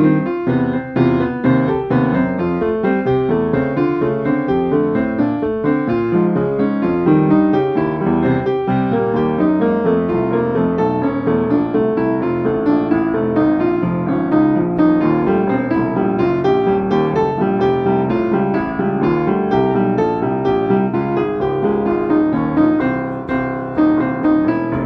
Música